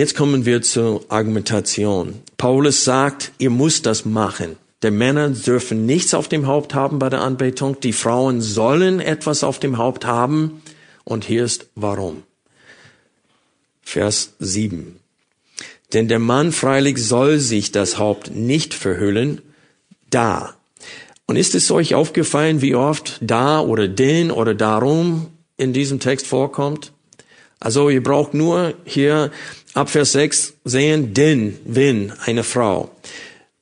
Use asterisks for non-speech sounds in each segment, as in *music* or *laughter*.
Jetzt kommen wir zur Argumentation. Paulus sagt, ihr müsst das machen. Die Männer dürfen nichts auf dem Haupt haben bei der Anbetung. Die Frauen sollen etwas auf dem Haupt haben. Und hier ist warum. Vers 7. Denn der Mann freilich soll sich das Haupt nicht verhüllen, da. Und ist es euch aufgefallen, wie oft da oder den oder darum in diesem Text vorkommt? Also ihr braucht nur hier ab Vers 6 sehen, denn, wenn, eine Frau.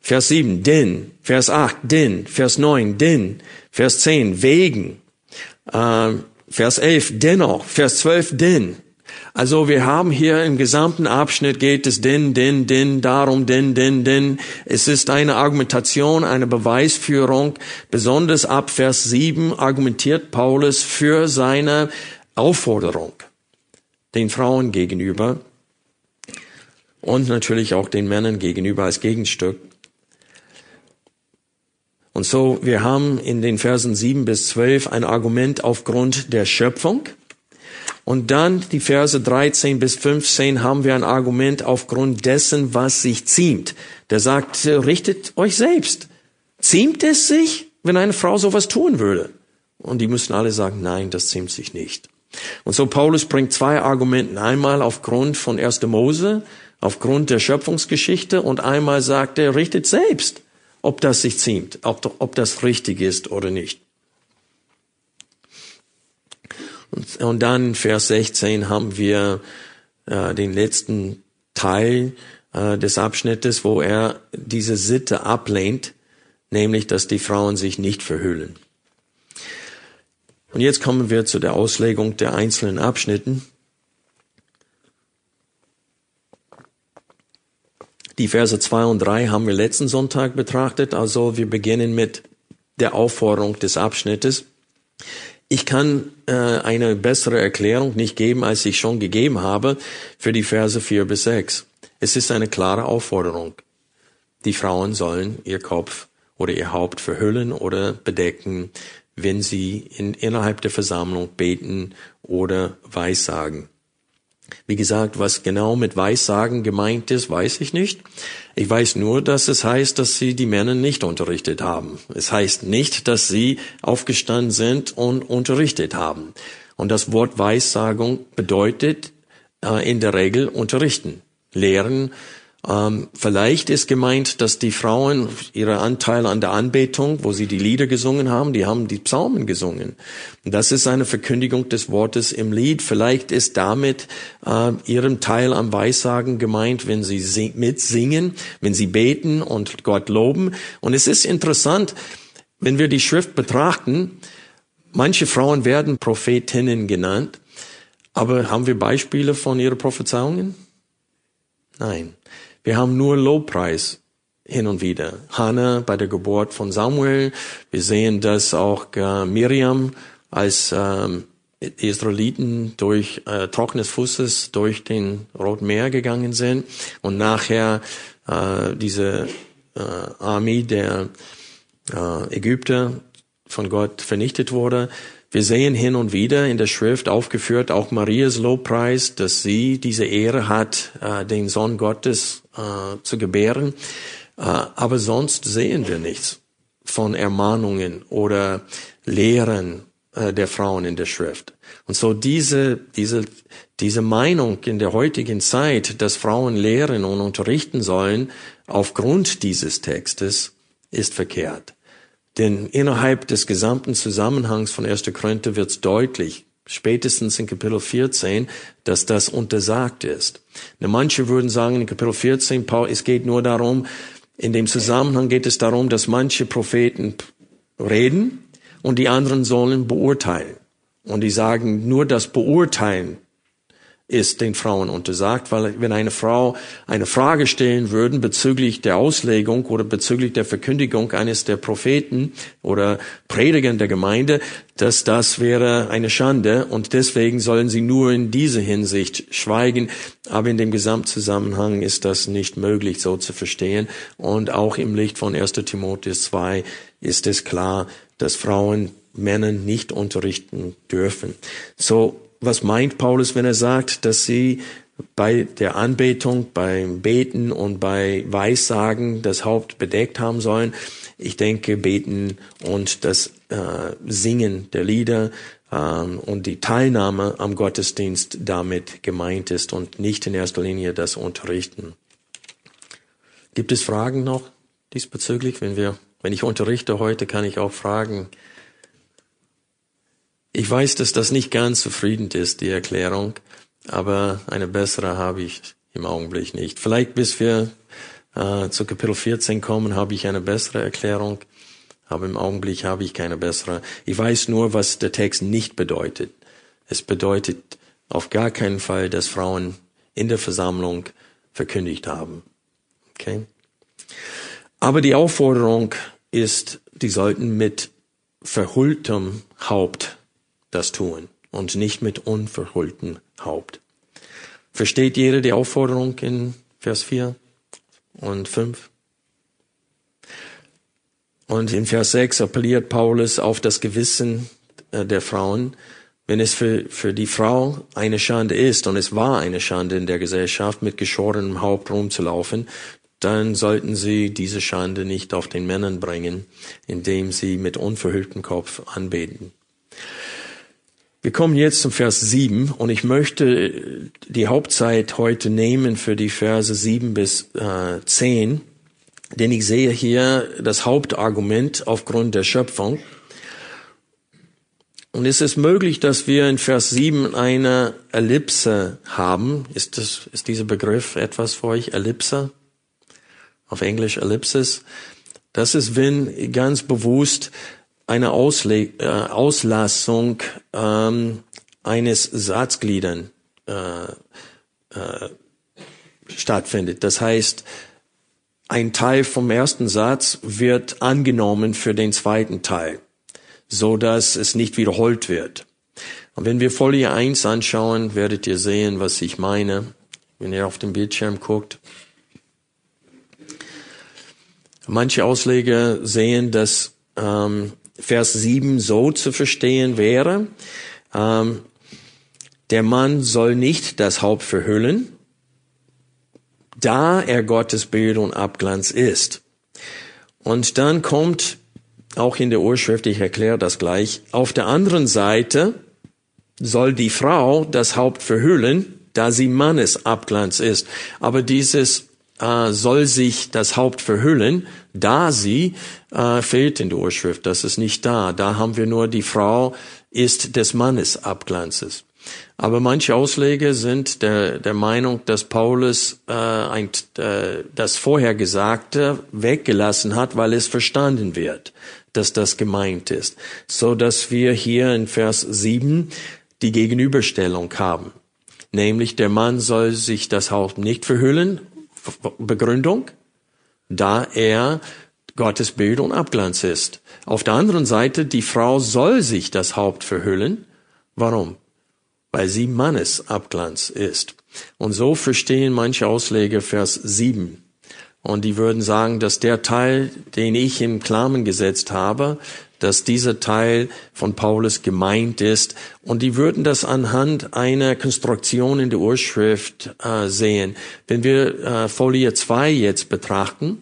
Vers 7, denn. Vers 8, denn. Vers 9, denn. Vers 10, wegen. Äh, Vers 11, dennoch. Vers 12, denn. Also wir haben hier im gesamten Abschnitt geht es denn, denn, denn, darum, denn, denn, denn. Es ist eine Argumentation, eine Beweisführung. Besonders ab Vers 7 argumentiert Paulus für seine Aufforderung den Frauen gegenüber und natürlich auch den Männern gegenüber als Gegenstück. Und so, wir haben in den Versen 7 bis 12 ein Argument aufgrund der Schöpfung. Und dann die Verse 13 bis 15 haben wir ein Argument aufgrund dessen, was sich ziemt. Der sagt, richtet euch selbst. Ziemt es sich, wenn eine Frau sowas tun würde? Und die müssen alle sagen, nein, das ziemt sich nicht. Und so Paulus bringt zwei Argumenten. Einmal aufgrund von 1. Mose, aufgrund der Schöpfungsgeschichte und einmal sagt er, richtet selbst, ob das sich ziemt, ob, ob das richtig ist oder nicht. Und, und dann Vers 16 haben wir äh, den letzten Teil äh, des Abschnittes, wo er diese Sitte ablehnt, nämlich, dass die Frauen sich nicht verhüllen. Und jetzt kommen wir zu der Auslegung der einzelnen Abschnitten. Die Verse zwei und drei haben wir letzten Sonntag betrachtet, also wir beginnen mit der Aufforderung des Abschnittes. Ich kann äh, eine bessere Erklärung nicht geben, als ich schon gegeben habe für die Verse vier bis sechs. Es ist eine klare Aufforderung. Die Frauen sollen ihr Kopf oder ihr Haupt verhüllen oder bedecken, wenn sie in, innerhalb der Versammlung beten oder Weissagen. Wie gesagt, was genau mit Weissagen gemeint ist, weiß ich nicht. Ich weiß nur, dass es heißt, dass sie die Männer nicht unterrichtet haben. Es heißt nicht, dass sie aufgestanden sind und unterrichtet haben. Und das Wort Weissagung bedeutet äh, in der Regel unterrichten, lehren, ähm, vielleicht ist gemeint, dass die Frauen ihre Anteile an der Anbetung, wo sie die Lieder gesungen haben, die haben die Psalmen gesungen. Das ist eine Verkündigung des Wortes im Lied. Vielleicht ist damit äh, ihrem Teil am Weissagen gemeint, wenn sie sing mitsingen, wenn sie beten und Gott loben. Und es ist interessant, wenn wir die Schrift betrachten, manche Frauen werden Prophetinnen genannt, aber haben wir Beispiele von ihren Prophezeiungen? Nein. Wir haben nur Lobpreis hin und wieder. Hannah bei der Geburt von Samuel. Wir sehen, dass auch äh, Miriam als ähm, Israeliten durch äh, trockenes Fußes durch den Roten Meer gegangen sind und nachher äh, diese äh, Armee der äh, Ägypter von Gott vernichtet wurde. Wir sehen hin und wieder in der Schrift aufgeführt auch Marias Lobpreis, dass sie diese Ehre hat, äh, den Sohn Gottes äh, zu gebären. Äh, aber sonst sehen wir nichts von Ermahnungen oder Lehren der Frauen in der Schrift. Und so diese, diese, diese Meinung in der heutigen Zeit, dass Frauen lehren und unterrichten sollen, aufgrund dieses Textes, ist verkehrt. Denn innerhalb des gesamten Zusammenhangs von 1. Korinther wird deutlich, spätestens in Kapitel 14, dass das untersagt ist. Und manche würden sagen in Kapitel 14, Paul, es geht nur darum, in dem Zusammenhang geht es darum, dass manche Propheten reden und die anderen sollen beurteilen. Und die sagen, nur das Beurteilen ist den Frauen untersagt, weil wenn eine Frau eine Frage stellen würden bezüglich der Auslegung oder bezüglich der Verkündigung eines der Propheten oder Predigern der Gemeinde, dass das wäre eine Schande und deswegen sollen sie nur in dieser Hinsicht schweigen. Aber in dem Gesamtzusammenhang ist das nicht möglich so zu verstehen. Und auch im Licht von 1. Timotheus 2 ist es klar, dass Frauen Männern nicht unterrichten dürfen. So was meint Paulus, wenn er sagt, dass sie bei der Anbetung, beim Beten und bei Weissagen das Haupt bedeckt haben sollen? Ich denke, Beten und das äh, Singen der Lieder ähm, und die Teilnahme am Gottesdienst damit gemeint ist und nicht in erster Linie das Unterrichten. Gibt es Fragen noch diesbezüglich? Wenn wir, wenn ich unterrichte heute, kann ich auch fragen, ich weiß, dass das nicht ganz zufriedend ist, die Erklärung, aber eine bessere habe ich im Augenblick nicht. Vielleicht bis wir äh, zu Kapitel 14 kommen, habe ich eine bessere Erklärung, aber im Augenblick habe ich keine bessere. Ich weiß nur, was der Text nicht bedeutet. Es bedeutet auf gar keinen Fall, dass Frauen in der Versammlung verkündigt haben. Okay? Aber die Aufforderung ist, die sollten mit verhülltem Haupt das tun und nicht mit unverhülltem Haupt. Versteht jeder die Aufforderung in Vers 4 und 5? Und in Vers 6 appelliert Paulus auf das Gewissen äh, der Frauen. Wenn es für, für die Frau eine Schande ist, und es war eine Schande in der Gesellschaft, mit geschorenem Haupt rumzulaufen, dann sollten sie diese Schande nicht auf den Männern bringen, indem sie mit unverhülltem Kopf anbeten. Wir kommen jetzt zum Vers 7 und ich möchte die Hauptzeit heute nehmen für die Verse 7 bis äh, 10, denn ich sehe hier das Hauptargument aufgrund der Schöpfung. Und es ist möglich, dass wir in Vers 7 eine Ellipse haben. Ist, das, ist dieser Begriff etwas für euch? Ellipse? Auf Englisch Ellipsis. Das ist, wenn ganz bewusst eine Ausle äh, Auslassung ähm, eines Satzgliedern äh, äh, stattfindet. Das heißt, ein Teil vom ersten Satz wird angenommen für den zweiten Teil, so dass es nicht wiederholt wird. Und wenn wir Folie 1 anschauen, werdet ihr sehen, was ich meine, wenn ihr auf dem Bildschirm guckt. Manche Ausleger sehen, dass ähm, Vers 7 so zu verstehen wäre, ähm, der Mann soll nicht das Haupt verhüllen, da er Gottes Bild und Abglanz ist. Und dann kommt auch in der Urschrift, ich erkläre das gleich, auf der anderen Seite soll die Frau das Haupt verhüllen, da sie Mannes Abglanz ist. Aber dieses äh, soll sich das Haupt verhüllen, da sie äh, fehlt in der Urschrift. Das ist nicht da. Da haben wir nur die Frau ist des Mannes Abglanzes. Aber manche Ausleger sind der, der Meinung, dass Paulus äh, ein, äh, das Vorhergesagte weggelassen hat, weil es verstanden wird, dass das gemeint ist. So dass wir hier in Vers 7 die Gegenüberstellung haben. Nämlich der Mann soll sich das Haupt nicht verhüllen, Begründung, da er Gottes Bild und Abglanz ist. Auf der anderen Seite, die Frau soll sich das Haupt verhüllen. Warum? Weil sie Mannes Abglanz ist. Und so verstehen manche Ausleger Vers 7. Und die würden sagen, dass der Teil, den ich im Klammern gesetzt habe, dass dieser Teil von Paulus gemeint ist. Und die würden das anhand einer Konstruktion in der Urschrift äh, sehen. Wenn wir äh, Folie 2 jetzt betrachten,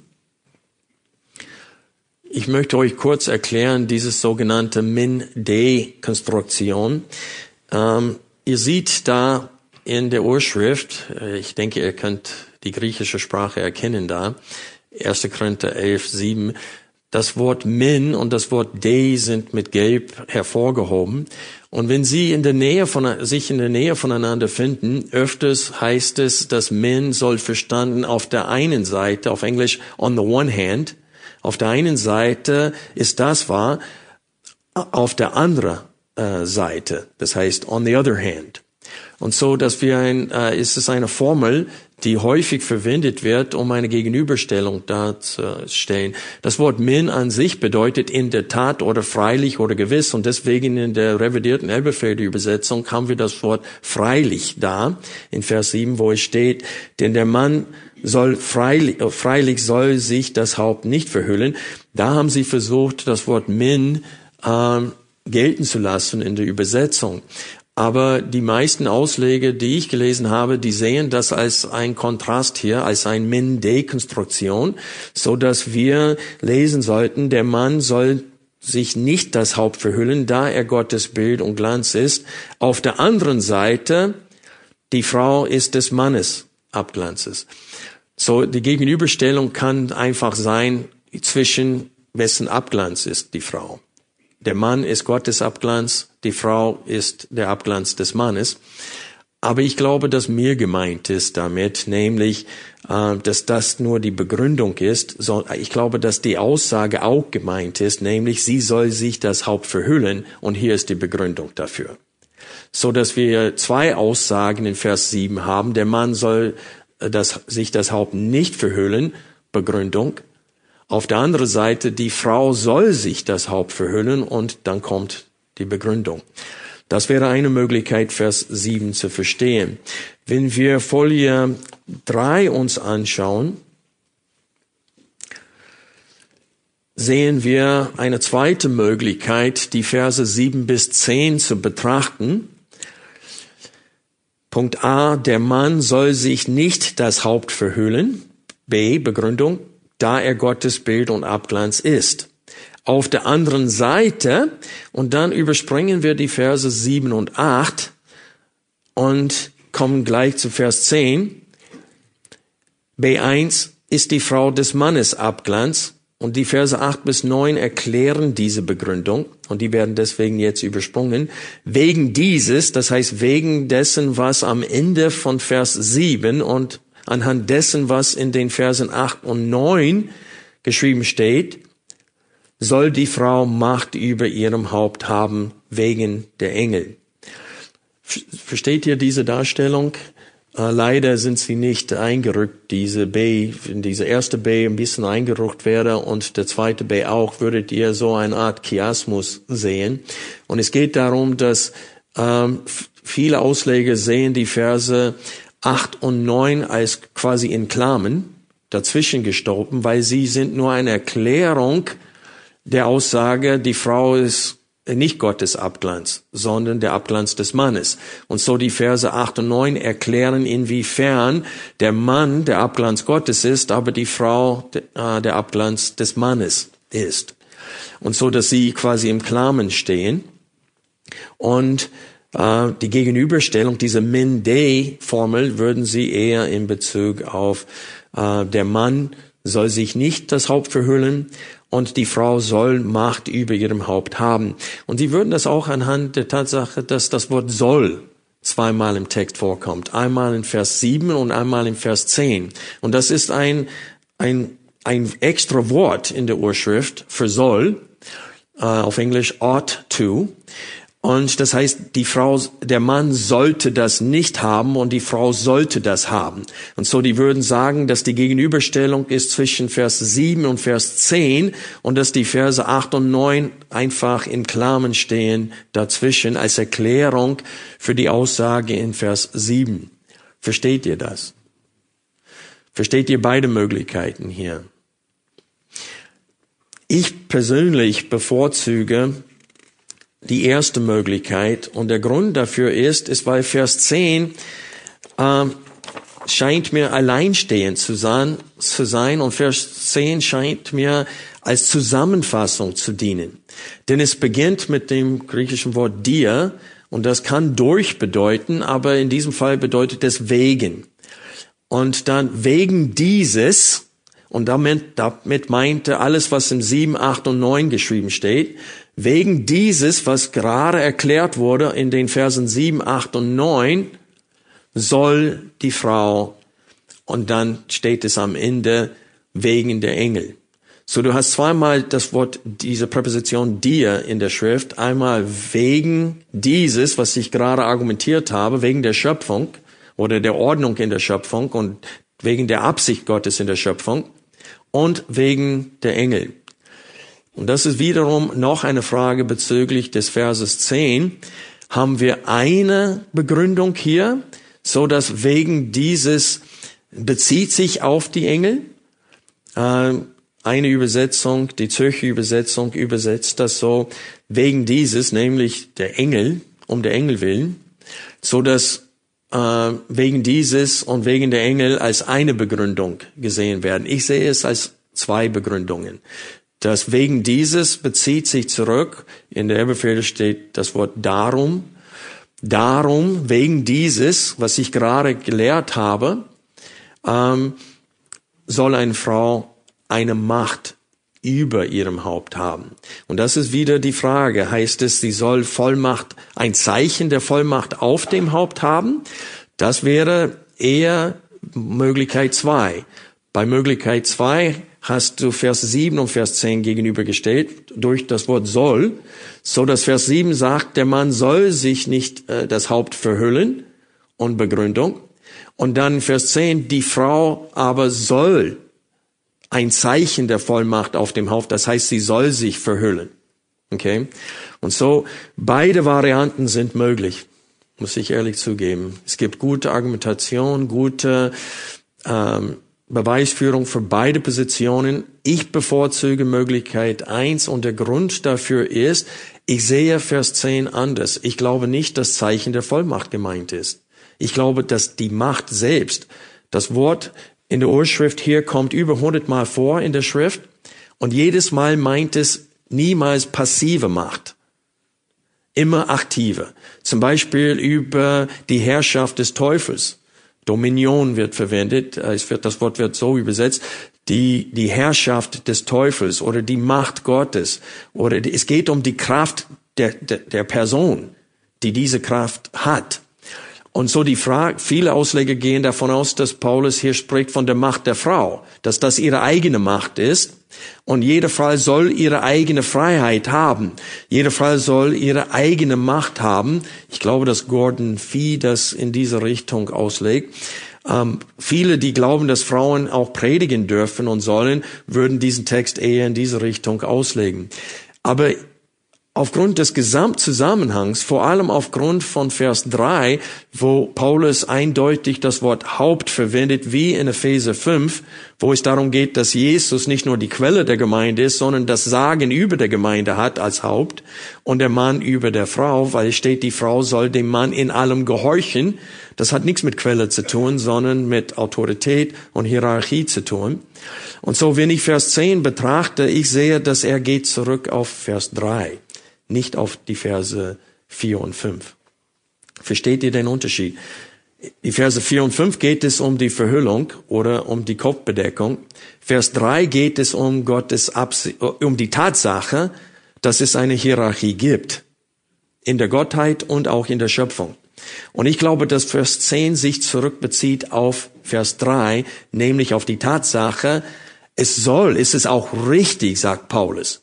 ich möchte euch kurz erklären, dieses sogenannte Min-Day-Konstruktion. Ähm, ihr seht da in der Urschrift, äh, ich denke, ihr könnt die griechische Sprache erkennen da, 1. Korinther 11, 7, das Wort min und das Wort day sind mit gelb hervorgehoben. Und wenn sie in der Nähe von, sich in der Nähe voneinander finden, öfters heißt es, dass min soll verstanden auf der einen Seite, auf Englisch on the one hand, auf der einen Seite ist das wahr, auf der anderen äh, Seite, das heißt on the other hand. Und so, dass wir ein, äh, ist es eine Formel, die häufig verwendet wird, um eine Gegenüberstellung darzustellen. Das Wort min an sich bedeutet in der Tat oder freilich oder gewiss und deswegen in der revidierten Elberfelder Übersetzung haben wir das Wort freilich da in Vers 7, wo es steht, denn der Mann soll freilich, äh, freilich soll sich das Haupt nicht verhüllen. Da haben sie versucht, das Wort min äh, gelten zu lassen in der Übersetzung. Aber die meisten Ausleger, die ich gelesen habe, die sehen das als ein Kontrast hier, als ein Min-Dekonstruktion, so dass wir lesen sollten, der Mann soll sich nicht das Haupt verhüllen, da er Gottes Bild und Glanz ist. Auf der anderen Seite, die Frau ist des Mannes Abglanzes. So, die Gegenüberstellung kann einfach sein zwischen wessen Abglanz ist die Frau. Der Mann ist Gottes Abglanz, die Frau ist der Abglanz des Mannes. Aber ich glaube, dass mir gemeint ist damit, nämlich, äh, dass das nur die Begründung ist. Ich glaube, dass die Aussage auch gemeint ist, nämlich, sie soll sich das Haupt verhüllen und hier ist die Begründung dafür. So dass wir zwei Aussagen in Vers 7 haben. Der Mann soll äh, das, sich das Haupt nicht verhüllen, Begründung. Auf der anderen Seite, die Frau soll sich das Haupt verhüllen und dann kommt die Begründung. Das wäre eine Möglichkeit, Vers 7 zu verstehen. Wenn wir Folie 3 uns anschauen, sehen wir eine zweite Möglichkeit, die Verse 7 bis 10 zu betrachten. Punkt A, der Mann soll sich nicht das Haupt verhüllen. B, Begründung, da er Gottes Bild und Abglanz ist. Auf der anderen Seite, und dann überspringen wir die Verse 7 und 8 und kommen gleich zu Vers 10. B1 ist die Frau des Mannes Abglanz. Und die Verse 8 bis 9 erklären diese Begründung und die werden deswegen jetzt übersprungen. Wegen dieses, das heißt wegen dessen, was am Ende von Vers 7 und anhand dessen, was in den Versen 8 und 9 geschrieben steht, soll die Frau Macht über ihrem Haupt haben wegen der Engel. Versteht ihr diese Darstellung? Äh, leider sind sie nicht eingerückt, diese B, wenn diese erste B ein bisschen eingerückt wäre und der zweite B auch, würdet ihr so eine Art Chiasmus sehen. Und es geht darum, dass ähm, viele Ausleger sehen die Verse 8 und 9 als quasi in Klammern dazwischen gestorben, weil sie sind nur eine Erklärung der Aussage, die Frau ist nicht Gottes Abglanz, sondern der Abglanz des Mannes. Und so die Verse 8 und 9 erklären, inwiefern der Mann der Abglanz Gottes ist, aber die Frau äh, der Abglanz des Mannes ist. Und so, dass sie quasi im Klamen stehen. Und äh, die Gegenüberstellung, diese Min-Day-Formel, würden sie eher in Bezug auf äh, der Mann soll sich nicht das Haupt verhüllen und die Frau soll Macht über ihrem Haupt haben. Und sie würden das auch anhand der Tatsache, dass das Wort soll zweimal im Text vorkommt. Einmal in Vers 7 und einmal in Vers 10. Und das ist ein, ein, ein extra Wort in der Urschrift für soll, äh, auf Englisch ought to. Und das heißt, die Frau, der Mann sollte das nicht haben und die Frau sollte das haben. Und so, die würden sagen, dass die Gegenüberstellung ist zwischen Vers 7 und Vers 10 und dass die Verse 8 und 9 einfach in Klammern stehen dazwischen als Erklärung für die Aussage in Vers 7. Versteht ihr das? Versteht ihr beide Möglichkeiten hier? Ich persönlich bevorzuge die erste Möglichkeit. Und der Grund dafür ist, ist weil Vers 10 äh, scheint mir alleinstehend zu sein, zu sein und Vers 10 scheint mir als Zusammenfassung zu dienen. Denn es beginnt mit dem griechischen Wort dir und das kann durch bedeuten, aber in diesem Fall bedeutet es wegen. Und dann wegen dieses, und damit, damit meinte alles, was im 7, 8 und 9 geschrieben steht, wegen dieses, was gerade erklärt wurde in den Versen 7, 8 und 9, soll die Frau, und dann steht es am Ende, wegen der Engel. So, du hast zweimal das Wort, diese Präposition dir in der Schrift. Einmal wegen dieses, was ich gerade argumentiert habe, wegen der Schöpfung oder der Ordnung in der Schöpfung und wegen der Absicht Gottes in der Schöpfung und wegen der Engel. Und das ist wiederum noch eine Frage bezüglich des Verses 10. Haben wir eine Begründung hier, so dass wegen dieses bezieht sich auf die Engel? Ähm, eine Übersetzung, die Zürcher Übersetzung übersetzt das so, wegen dieses, nämlich der Engel, um der Engel willen, so dass äh, wegen dieses und wegen der Engel als eine Begründung gesehen werden. Ich sehe es als zwei Begründungen. Das wegen dieses bezieht sich zurück, in der Befehl steht das Wort darum, darum, wegen dieses, was ich gerade gelehrt habe, ähm, soll eine Frau eine Macht über ihrem Haupt haben. Und das ist wieder die Frage. Heißt es, sie soll Vollmacht, ein Zeichen der Vollmacht auf dem Haupt haben? Das wäre eher Möglichkeit zwei. Bei Möglichkeit zwei hast du Vers 7 und Vers 10 gegenübergestellt durch das Wort soll, so dass Vers 7 sagt, der Mann soll sich nicht äh, das Haupt verhüllen und Begründung. Und dann Vers 10, die Frau aber soll ein Zeichen der Vollmacht auf dem Haupt. Das heißt, sie soll sich verhüllen. Okay? Und so, beide Varianten sind möglich, muss ich ehrlich zugeben. Es gibt gute Argumentation, gute ähm, Beweisführung für beide Positionen. Ich bevorzuge Möglichkeit eins und der Grund dafür ist, ich sehe Vers 10 anders. Ich glaube nicht, dass Zeichen der Vollmacht gemeint ist. Ich glaube, dass die Macht selbst, das Wort in der Urschrift hier kommt über 100 Mal vor in der Schrift und jedes Mal meint es niemals passive Macht. Immer aktive. Zum Beispiel über die Herrschaft des Teufels. Dominion wird verwendet. Es wird, das Wort wird so übersetzt. Die, die Herrschaft des Teufels oder die Macht Gottes. Oder es geht um die Kraft der, der, der Person, die diese Kraft hat. Und so die Frage, viele Ausleger gehen davon aus, dass Paulus hier spricht von der Macht der Frau, dass das ihre eigene Macht ist. Und jede Frau soll ihre eigene Freiheit haben. Jede Frau soll ihre eigene Macht haben. Ich glaube, dass Gordon Fee das in diese Richtung auslegt. Ähm, viele, die glauben, dass Frauen auch predigen dürfen und sollen, würden diesen Text eher in diese Richtung auslegen. Aber aufgrund des Gesamtzusammenhangs, vor allem aufgrund von Vers 3, wo Paulus eindeutig das Wort Haupt verwendet, wie in Epheser 5, wo es darum geht, dass Jesus nicht nur die Quelle der Gemeinde ist, sondern das Sagen über der Gemeinde hat als Haupt und der Mann über der Frau, weil es steht, die Frau soll dem Mann in allem gehorchen. Das hat nichts mit Quelle zu tun, sondern mit Autorität und Hierarchie zu tun. Und so, wenn ich Vers 10 betrachte, ich sehe, dass er geht zurück auf Vers 3 nicht auf die Verse 4 und 5. Versteht ihr den Unterschied? Die Verse 4 und 5 geht es um die Verhüllung oder um die Kopfbedeckung. Vers 3 geht es um Gottes Absicht, um die Tatsache, dass es eine Hierarchie gibt. In der Gottheit und auch in der Schöpfung. Und ich glaube, dass Vers 10 sich zurückbezieht auf Vers 3, nämlich auf die Tatsache, es soll, ist es auch richtig, sagt Paulus,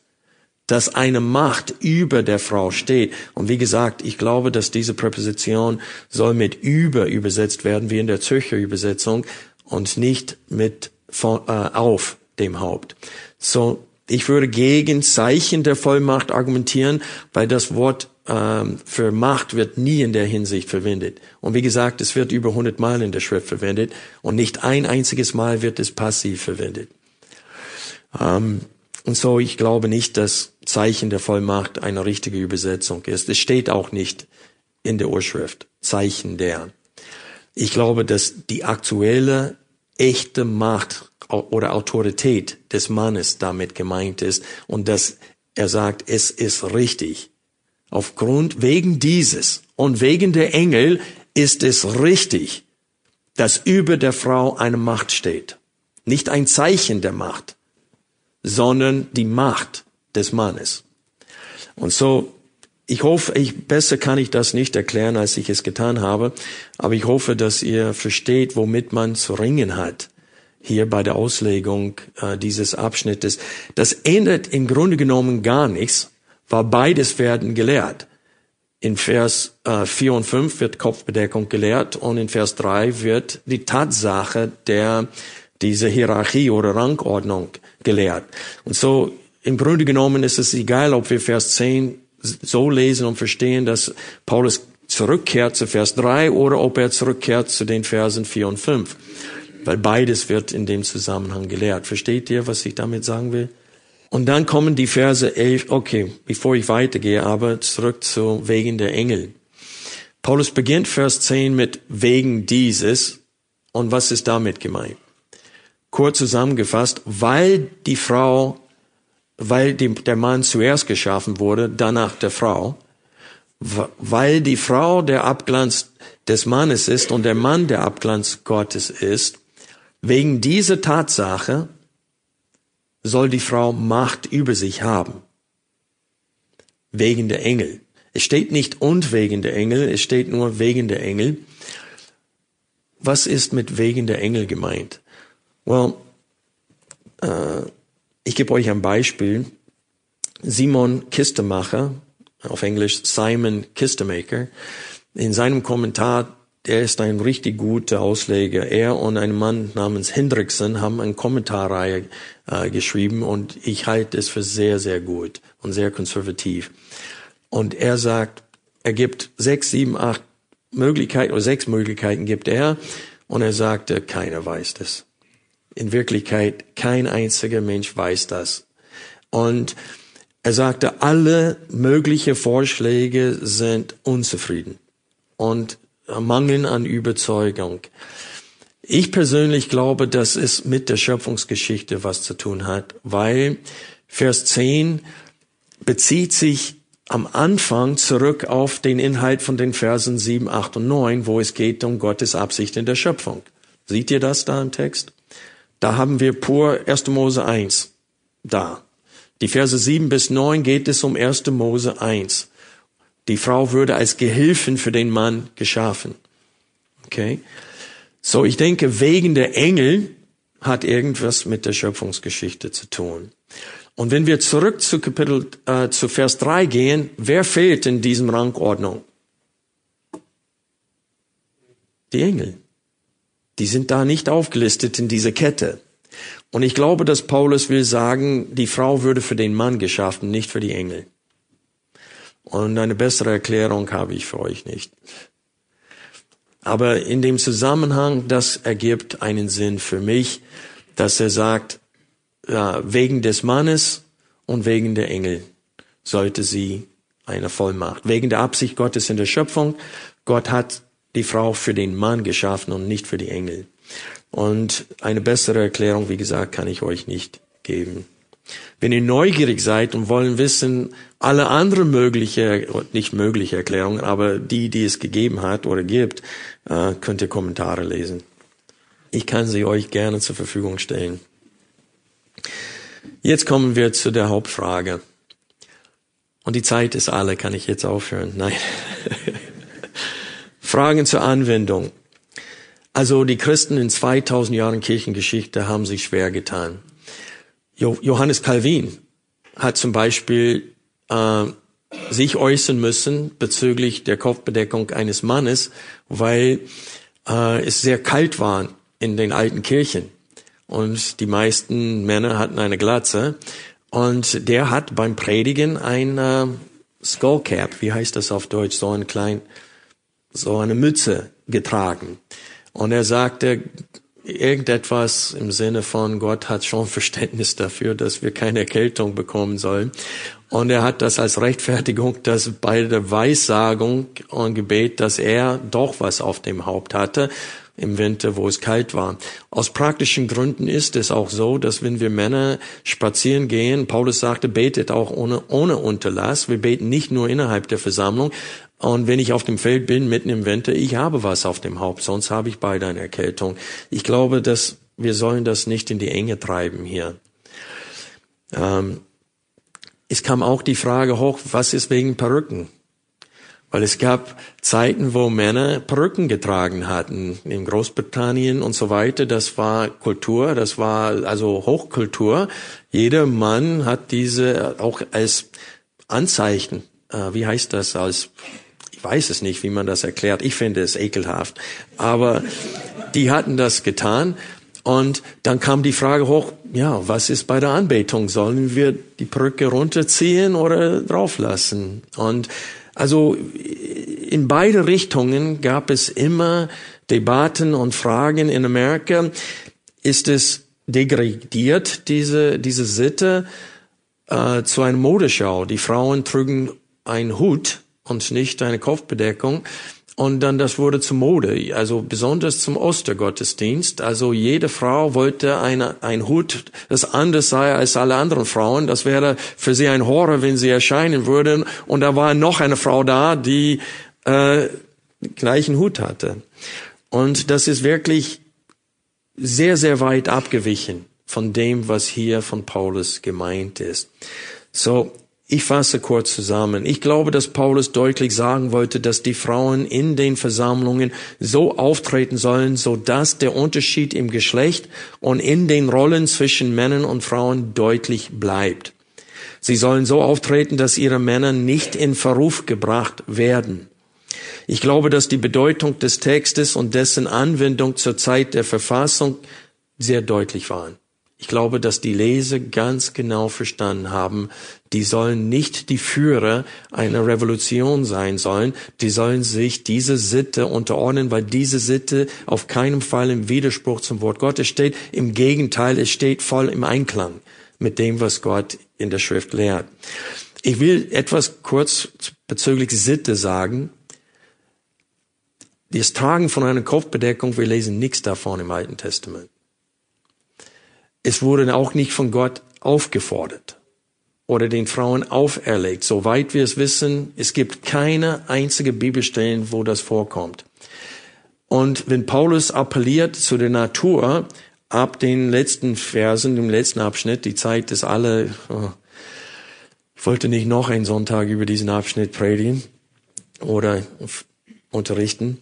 dass eine Macht über der Frau steht. Und wie gesagt, ich glaube, dass diese Präposition soll mit über übersetzt werden, wie in der Zürcher Übersetzung, und nicht mit von, äh, auf dem Haupt. So, ich würde gegen Zeichen der Vollmacht argumentieren, weil das Wort ähm, für Macht wird nie in der Hinsicht verwendet. Und wie gesagt, es wird über 100 Mal in der Schrift verwendet und nicht ein einziges Mal wird es passiv verwendet. Ähm, und so, ich glaube nicht, dass Zeichen der Vollmacht eine richtige Übersetzung ist. Es steht auch nicht in der Urschrift Zeichen der. Ich glaube, dass die aktuelle echte Macht oder Autorität des Mannes damit gemeint ist und dass er sagt, es ist richtig. Aufgrund, wegen dieses und wegen der Engel ist es richtig, dass über der Frau eine Macht steht. Nicht ein Zeichen der Macht, sondern die Macht des Mannes. Und so, ich hoffe, ich, besser kann ich das nicht erklären, als ich es getan habe, aber ich hoffe, dass ihr versteht, womit man zu ringen hat hier bei der Auslegung äh, dieses Abschnittes. Das ändert im Grunde genommen gar nichts, weil beides werden gelehrt. In Vers äh, 4 und 5 wird Kopfbedeckung gelehrt und in Vers 3 wird die Tatsache der diese Hierarchie oder Rangordnung gelehrt. Und so im Grunde genommen ist es egal, ob wir Vers 10 so lesen und verstehen, dass Paulus zurückkehrt zu Vers 3 oder ob er zurückkehrt zu den Versen 4 und 5 weil beides wird in dem Zusammenhang gelehrt. Versteht ihr, was ich damit sagen will? Und dann kommen die Verse 11, okay, bevor ich weitergehe, aber zurück zu wegen der Engel. Paulus beginnt Vers 10 mit wegen dieses. Und was ist damit gemeint? Kurz zusammengefasst, weil die Frau, weil die, der Mann zuerst geschaffen wurde, danach der Frau, weil die Frau der Abglanz des Mannes ist und der Mann der Abglanz Gottes ist, Wegen dieser Tatsache soll die Frau Macht über sich haben. Wegen der Engel. Es steht nicht und wegen der Engel, es steht nur wegen der Engel. Was ist mit wegen der Engel gemeint? Well, äh, ich gebe euch ein Beispiel. Simon Kistemacher, auf Englisch Simon Kistemaker, in seinem Kommentar der ist ein richtig guter Ausleger. Er und ein Mann namens Hendrickson haben eine Kommentarreihe äh, geschrieben und ich halte es für sehr, sehr gut und sehr konservativ. Und er sagt, er gibt sechs, sieben, acht Möglichkeiten oder sechs Möglichkeiten gibt er und er sagte, keiner weiß das. In Wirklichkeit, kein einziger Mensch weiß das. Und er sagte, alle mögliche Vorschläge sind unzufrieden. Und Mangel an Überzeugung. Ich persönlich glaube, dass es mit der Schöpfungsgeschichte was zu tun hat, weil Vers 10 bezieht sich am Anfang zurück auf den Inhalt von den Versen 7, 8 und 9, wo es geht um Gottes Absicht in der Schöpfung. Seht ihr das da im Text? Da haben wir pur 1. Mose 1 da. Die Verse 7 bis 9 geht es um 1. Mose 1. Die Frau würde als Gehilfin für den Mann geschaffen. Okay? So, ich denke, wegen der Engel hat irgendwas mit der Schöpfungsgeschichte zu tun. Und wenn wir zurück zu Kapitel, äh, zu Vers 3 gehen, wer fehlt in diesem Rangordnung? Die Engel. Die sind da nicht aufgelistet in dieser Kette. Und ich glaube, dass Paulus will sagen, die Frau würde für den Mann geschaffen, nicht für die Engel. Und eine bessere Erklärung habe ich für euch nicht. Aber in dem Zusammenhang, das ergibt einen Sinn für mich, dass er sagt, wegen des Mannes und wegen der Engel sollte sie eine Vollmacht. Wegen der Absicht Gottes in der Schöpfung. Gott hat die Frau für den Mann geschaffen und nicht für die Engel. Und eine bessere Erklärung, wie gesagt, kann ich euch nicht geben. Wenn ihr neugierig seid und wollen wissen, alle andere mögliche, nicht mögliche Erklärungen, aber die, die es gegeben hat oder gibt, äh, könnt ihr Kommentare lesen. Ich kann sie euch gerne zur Verfügung stellen. Jetzt kommen wir zu der Hauptfrage. Und die Zeit ist alle, kann ich jetzt aufhören? Nein. *laughs* Fragen zur Anwendung. Also die Christen in 2000 Jahren Kirchengeschichte haben sich schwer getan. Johannes Calvin hat zum Beispiel äh, sich äußern müssen bezüglich der Kopfbedeckung eines Mannes, weil äh, es sehr kalt war in den alten Kirchen und die meisten Männer hatten eine Glatze und der hat beim Predigen ein äh, Skullcap, wie heißt das auf Deutsch, so ein klein, so eine Mütze getragen und er sagte, irgendetwas im Sinne von Gott hat schon *laughs* Verständnis dafür, dass wir keine Erkältung bekommen sollen. Und er hat das als Rechtfertigung, dass bei der Weissagung und Gebet, dass er doch was auf dem Haupt hatte im Winter, wo es kalt war. Aus praktischen Gründen ist es auch so, dass wenn wir Männer spazieren gehen, Paulus sagte, betet auch ohne, ohne Unterlass. Wir beten nicht nur innerhalb der Versammlung. Und wenn ich auf dem Feld bin, mitten im Winter, ich habe was auf dem Haupt, sonst habe ich beide eine Erkältung. Ich glaube, dass wir sollen das nicht in die Enge treiben hier. Ähm, es kam auch die Frage hoch, was ist wegen Perücken? Weil es gab Zeiten, wo Männer Perücken getragen hatten. In Großbritannien und so weiter. Das war Kultur, das war also Hochkultur. Jeder Mann hat diese auch als Anzeichen, äh, wie heißt das, als, weiß es nicht, wie man das erklärt. Ich finde es ekelhaft. Aber die hatten das getan. Und dann kam die Frage hoch, ja, was ist bei der Anbetung? Sollen wir die Perücke runterziehen oder drauflassen? Und also in beide Richtungen gab es immer Debatten und Fragen in Amerika. Ist es degradiert, diese, diese Sitte, äh, zu einer Modeschau? Die Frauen trugen einen Hut und nicht eine Kopfbedeckung. Und dann das wurde zur Mode, also besonders zum Ostergottesdienst. Also jede Frau wollte eine, ein Hut, das anders sei als alle anderen Frauen. Das wäre für sie ein Horror, wenn sie erscheinen würden. Und da war noch eine Frau da, die äh, gleichen Hut hatte. Und das ist wirklich sehr, sehr weit abgewichen von dem, was hier von Paulus gemeint ist. So, ich fasse kurz zusammen. Ich glaube, dass Paulus deutlich sagen wollte, dass die Frauen in den Versammlungen so auftreten sollen, so dass der Unterschied im Geschlecht und in den Rollen zwischen Männern und Frauen deutlich bleibt. Sie sollen so auftreten, dass ihre Männer nicht in Verruf gebracht werden. Ich glaube, dass die Bedeutung des Textes und dessen Anwendung zur Zeit der Verfassung sehr deutlich waren. Ich glaube, dass die Leser ganz genau verstanden haben, die sollen nicht die Führer einer Revolution sein sollen, die sollen sich diese Sitte unterordnen, weil diese Sitte auf keinen Fall im Widerspruch zum Wort Gottes steht. Im Gegenteil, es steht voll im Einklang mit dem, was Gott in der Schrift lehrt. Ich will etwas kurz bezüglich Sitte sagen. Das Tragen von einer Kopfbedeckung, wir lesen nichts davon im Alten Testament. Es wurde auch nicht von Gott aufgefordert oder den Frauen auferlegt. Soweit wir es wissen, es gibt keine einzige Bibelstellen, wo das vorkommt. Und wenn Paulus appelliert zu der Natur, ab den letzten Versen, dem letzten Abschnitt, die Zeit ist alle, oh, ich wollte nicht noch einen Sonntag über diesen Abschnitt predigen oder unterrichten.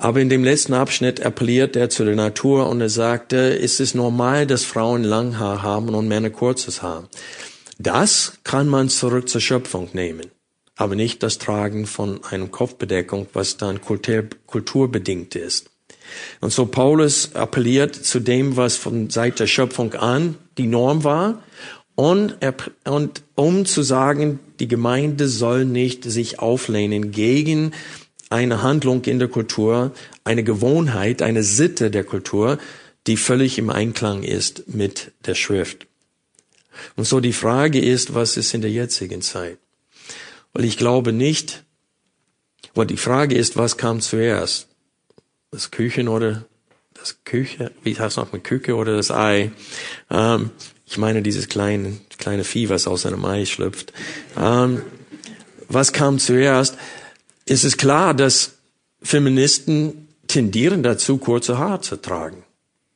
Aber in dem letzten Abschnitt appelliert er zu der Natur und er sagte, ist es normal, dass Frauen Langhaar haben und Männer kurzes Haar. Das kann man zurück zur Schöpfung nehmen, aber nicht das Tragen von einem Kopfbedeckung, was dann kultur, kulturbedingt ist. Und so Paulus appelliert zu dem, was von seit der Schöpfung an die Norm war, und, und um zu sagen, die Gemeinde soll nicht sich auflehnen gegen eine Handlung in der Kultur, eine Gewohnheit, eine Sitte der Kultur, die völlig im Einklang ist mit der Schrift. Und so die Frage ist, was ist in der jetzigen Zeit? Weil ich glaube nicht, weil die Frage ist, was kam zuerst? Das Küchen oder das Küche, wie heißt noch mit Küche oder das Ei? Ähm, ich meine dieses kleine, kleine Vieh, was aus einem Ei schlüpft. Ähm, was kam zuerst? Ist es klar, dass Feministen tendieren dazu, kurze Haare zu tragen.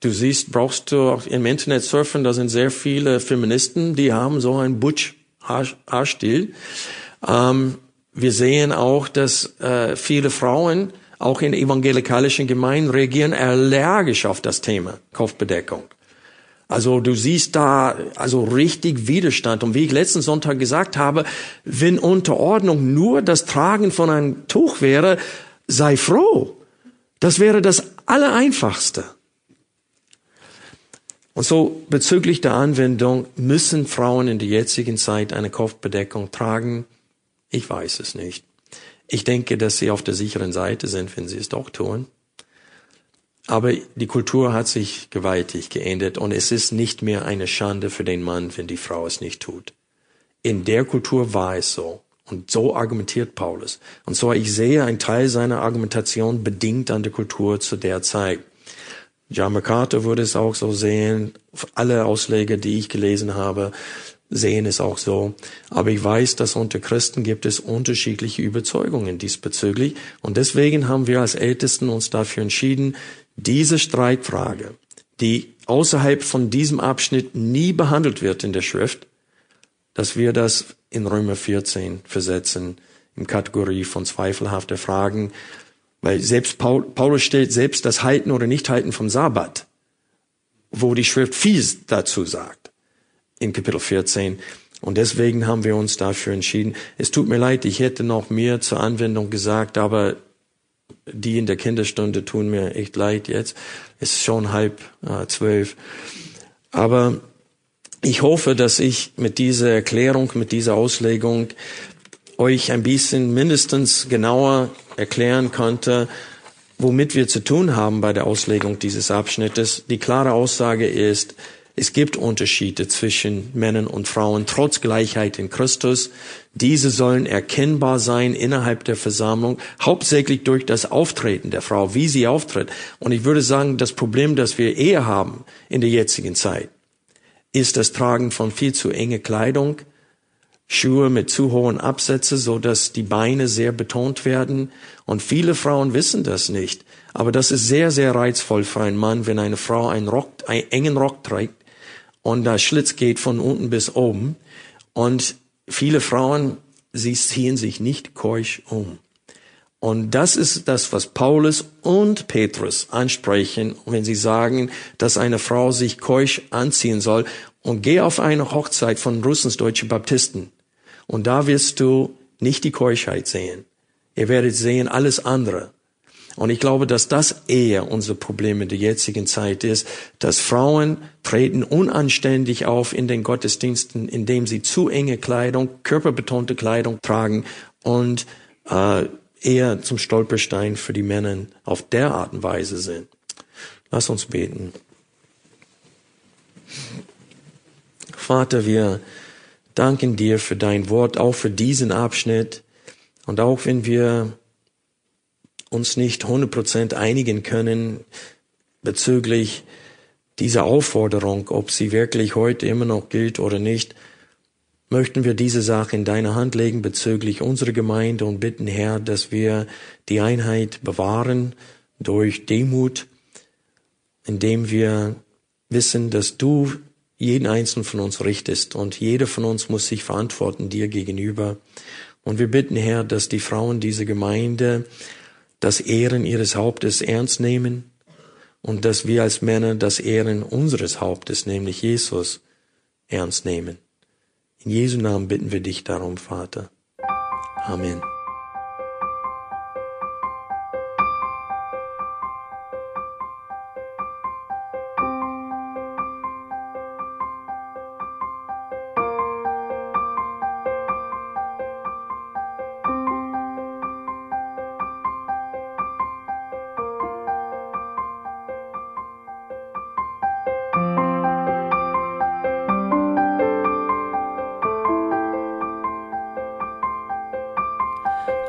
Du siehst, brauchst du auch im Internet surfen, da sind sehr viele Feministen, die haben so einen Butch-Haarstil. Ähm, wir sehen auch, dass äh, viele Frauen auch in evangelikalischen Gemeinden reagieren allergisch auf das Thema Kopfbedeckung. Also du siehst da also richtig Widerstand. Und wie ich letzten Sonntag gesagt habe, wenn Unterordnung nur das Tragen von einem Tuch wäre, sei froh. Das wäre das Allereinfachste. Und so bezüglich der Anwendung müssen Frauen in der jetzigen Zeit eine Kopfbedeckung tragen. Ich weiß es nicht. Ich denke, dass sie auf der sicheren Seite sind, wenn sie es doch tun. Aber die Kultur hat sich gewaltig geändert und es ist nicht mehr eine Schande für den Mann, wenn die Frau es nicht tut. In der Kultur war es so. Und so argumentiert Paulus. Und so ich sehe ein Teil seiner Argumentation bedingt an der Kultur zu der Zeit. John MacArthur würde es auch so sehen. Alle Ausleger, die ich gelesen habe, sehen es auch so. Aber ich weiß, dass unter Christen gibt es unterschiedliche Überzeugungen diesbezüglich. Und deswegen haben wir als Ältesten uns dafür entschieden, diese Streitfrage, die außerhalb von diesem Abschnitt nie behandelt wird in der Schrift, dass wir das in Römer 14 versetzen, in Kategorie von zweifelhafter Fragen, weil selbst Paul, Paulus stellt selbst das Halten oder Nichthalten vom Sabbat, wo die Schrift fies dazu sagt, in Kapitel 14. Und deswegen haben wir uns dafür entschieden. Es tut mir leid, ich hätte noch mehr zur Anwendung gesagt, aber die in der Kinderstunde tun mir echt leid jetzt. Es ist schon halb äh, zwölf. Aber ich hoffe, dass ich mit dieser Erklärung, mit dieser Auslegung euch ein bisschen mindestens genauer erklären konnte, womit wir zu tun haben bei der Auslegung dieses Abschnittes. Die klare Aussage ist, es gibt Unterschiede zwischen Männern und Frauen trotz Gleichheit in Christus. Diese sollen erkennbar sein innerhalb der Versammlung, hauptsächlich durch das Auftreten der Frau, wie sie auftritt. Und ich würde sagen, das Problem, das wir eher haben in der jetzigen Zeit, ist das Tragen von viel zu enge Kleidung, Schuhe mit zu hohen Absätze, so dass die Beine sehr betont werden. Und viele Frauen wissen das nicht. Aber das ist sehr, sehr reizvoll für einen Mann, wenn eine Frau einen, Rock, einen engen Rock trägt und der Schlitz geht von unten bis oben. Und viele Frauen, sie ziehen sich nicht keusch um. Und das ist das, was Paulus und Petrus ansprechen, wenn sie sagen, dass eine Frau sich keusch anziehen soll. Und geh auf eine Hochzeit von russensdeutschen Baptisten. Und da wirst du nicht die Keuschheit sehen. Ihr werdet sehen alles andere. Und ich glaube, dass das eher unser Problem in der jetzigen Zeit ist, dass Frauen treten unanständig auf in den Gottesdiensten, indem sie zu enge Kleidung, körperbetonte Kleidung tragen und äh, eher zum Stolperstein für die Männer auf der Art und Weise sind. Lass uns beten. Vater, wir danken dir für dein Wort, auch für diesen Abschnitt. Und auch wenn wir uns nicht 100% einigen können bezüglich dieser Aufforderung, ob sie wirklich heute immer noch gilt oder nicht, möchten wir diese Sache in deine Hand legen bezüglich unserer Gemeinde und bitten, Herr, dass wir die Einheit bewahren durch Demut, indem wir wissen, dass du jeden einzelnen von uns richtest und jeder von uns muss sich verantworten dir gegenüber. Und wir bitten, Herr, dass die Frauen dieser Gemeinde das Ehren ihres Hauptes ernst nehmen und dass wir als Männer das Ehren unseres Hauptes, nämlich Jesus, ernst nehmen. In Jesu Namen bitten wir dich darum, Vater. Amen.